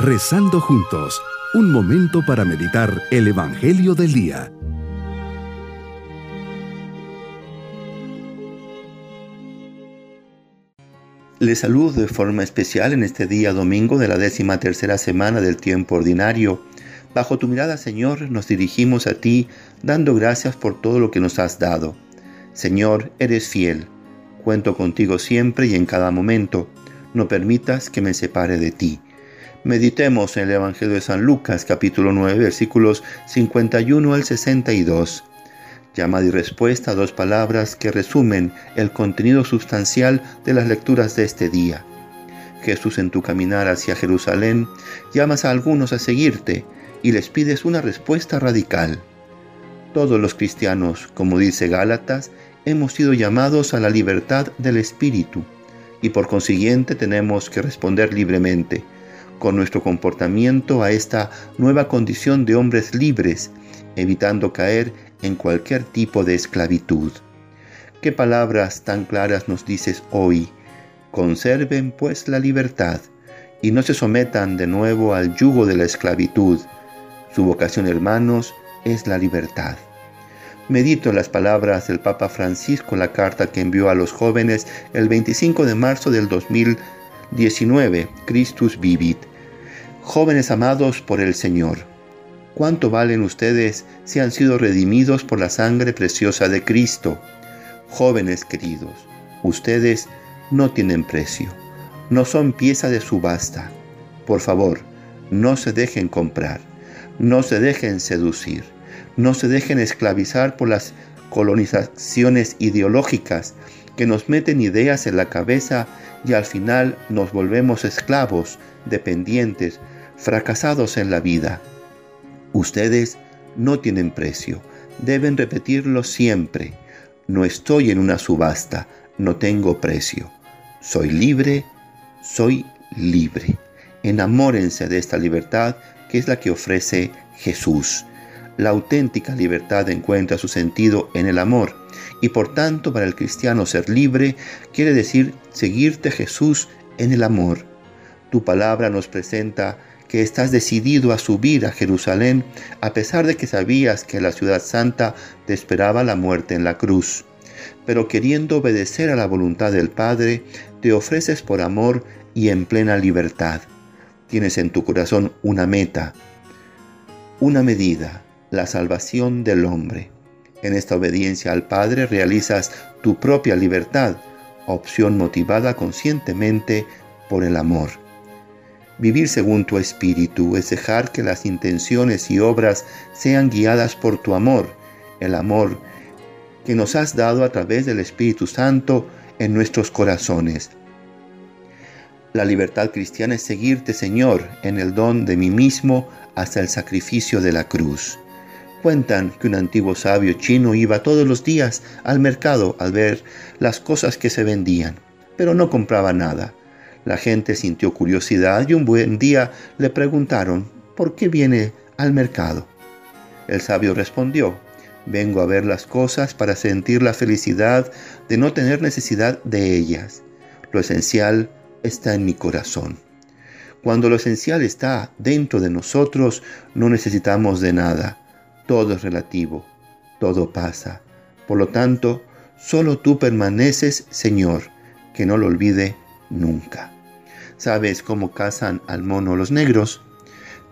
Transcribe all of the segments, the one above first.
Rezando juntos, un momento para meditar el Evangelio del Día. Les saludo de forma especial en este día domingo de la décima tercera semana del tiempo ordinario. Bajo tu mirada, Señor, nos dirigimos a ti, dando gracias por todo lo que nos has dado. Señor, eres fiel. Cuento contigo siempre y en cada momento. No permitas que me separe de ti. Meditemos en el Evangelio de San Lucas capítulo 9 versículos 51 al 62. Llamada y respuesta a dos palabras que resumen el contenido sustancial de las lecturas de este día. Jesús en tu caminar hacia Jerusalén llamas a algunos a seguirte y les pides una respuesta radical. Todos los cristianos, como dice Gálatas, hemos sido llamados a la libertad del Espíritu y por consiguiente tenemos que responder libremente con nuestro comportamiento a esta nueva condición de hombres libres, evitando caer en cualquier tipo de esclavitud. ¿Qué palabras tan claras nos dices hoy? Conserven pues la libertad y no se sometan de nuevo al yugo de la esclavitud. Su vocación, hermanos, es la libertad. Medito las palabras del Papa Francisco en la carta que envió a los jóvenes el 25 de marzo del 2019, Christus Vivit. Jóvenes amados por el Señor, ¿cuánto valen ustedes si han sido redimidos por la sangre preciosa de Cristo? Jóvenes queridos, ustedes no tienen precio, no son pieza de subasta. Por favor, no se dejen comprar, no se dejen seducir, no se dejen esclavizar por las colonizaciones ideológicas que nos meten ideas en la cabeza y al final nos volvemos esclavos, dependientes, fracasados en la vida. Ustedes no tienen precio, deben repetirlo siempre. No estoy en una subasta, no tengo precio. Soy libre, soy libre. Enamórense de esta libertad que es la que ofrece Jesús. La auténtica libertad encuentra su sentido en el amor y por tanto para el cristiano ser libre quiere decir seguirte Jesús en el amor. Tu palabra nos presenta que estás decidido a subir a Jerusalén a pesar de que sabías que la ciudad santa te esperaba la muerte en la cruz. Pero queriendo obedecer a la voluntad del Padre, te ofreces por amor y en plena libertad. Tienes en tu corazón una meta, una medida, la salvación del hombre. En esta obediencia al Padre realizas tu propia libertad, opción motivada conscientemente por el amor. Vivir según tu espíritu es dejar que las intenciones y obras sean guiadas por tu amor, el amor que nos has dado a través del Espíritu Santo en nuestros corazones. La libertad cristiana es seguirte, Señor, en el don de mí mismo hasta el sacrificio de la cruz. Cuentan que un antiguo sabio chino iba todos los días al mercado al ver las cosas que se vendían, pero no compraba nada la gente sintió curiosidad y un buen día le preguntaron, ¿por qué viene al mercado? El sabio respondió, vengo a ver las cosas para sentir la felicidad de no tener necesidad de ellas. Lo esencial está en mi corazón. Cuando lo esencial está dentro de nosotros, no necesitamos de nada. Todo es relativo, todo pasa. Por lo tanto, solo tú permaneces, Señor, que no lo olvide nunca. ¿Sabes cómo cazan al mono los negros?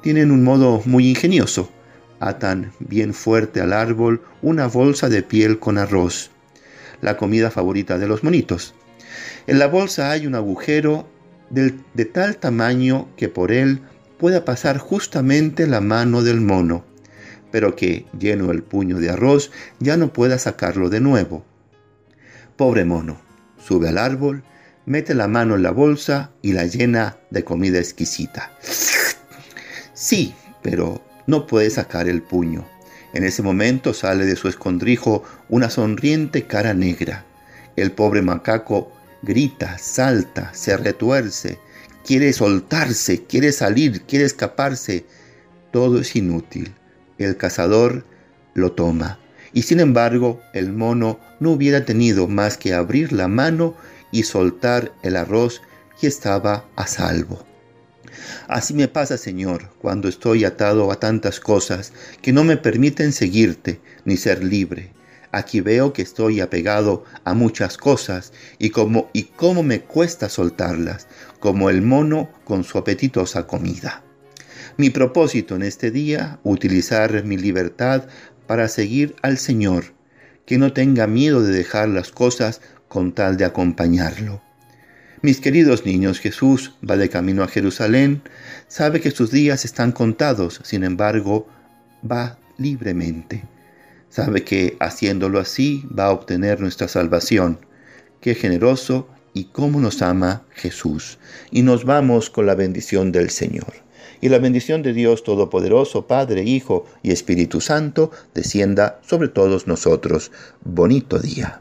Tienen un modo muy ingenioso. Atan bien fuerte al árbol una bolsa de piel con arroz, la comida favorita de los monitos. En la bolsa hay un agujero de tal tamaño que por él pueda pasar justamente la mano del mono, pero que, lleno el puño de arroz, ya no pueda sacarlo de nuevo. Pobre mono, sube al árbol mete la mano en la bolsa y la llena de comida exquisita. Sí, pero no puede sacar el puño. En ese momento sale de su escondrijo una sonriente cara negra. El pobre macaco grita, salta, se retuerce, quiere soltarse, quiere salir, quiere escaparse. Todo es inútil. El cazador lo toma. Y sin embargo, el mono no hubiera tenido más que abrir la mano y soltar el arroz y estaba a salvo. Así me pasa, Señor, cuando estoy atado a tantas cosas que no me permiten seguirte ni ser libre. Aquí veo que estoy apegado a muchas cosas y como y cómo me cuesta soltarlas, como el mono con su apetitosa comida. Mi propósito en este día, utilizar mi libertad para seguir al Señor, que no tenga miedo de dejar las cosas con tal de acompañarlo. Mis queridos niños, Jesús va de camino a Jerusalén, sabe que sus días están contados, sin embargo, va libremente. Sabe que haciéndolo así va a obtener nuestra salvación. Qué generoso y cómo nos ama Jesús. Y nos vamos con la bendición del Señor. Y la bendición de Dios Todopoderoso, Padre, Hijo y Espíritu Santo, descienda sobre todos nosotros. Bonito día.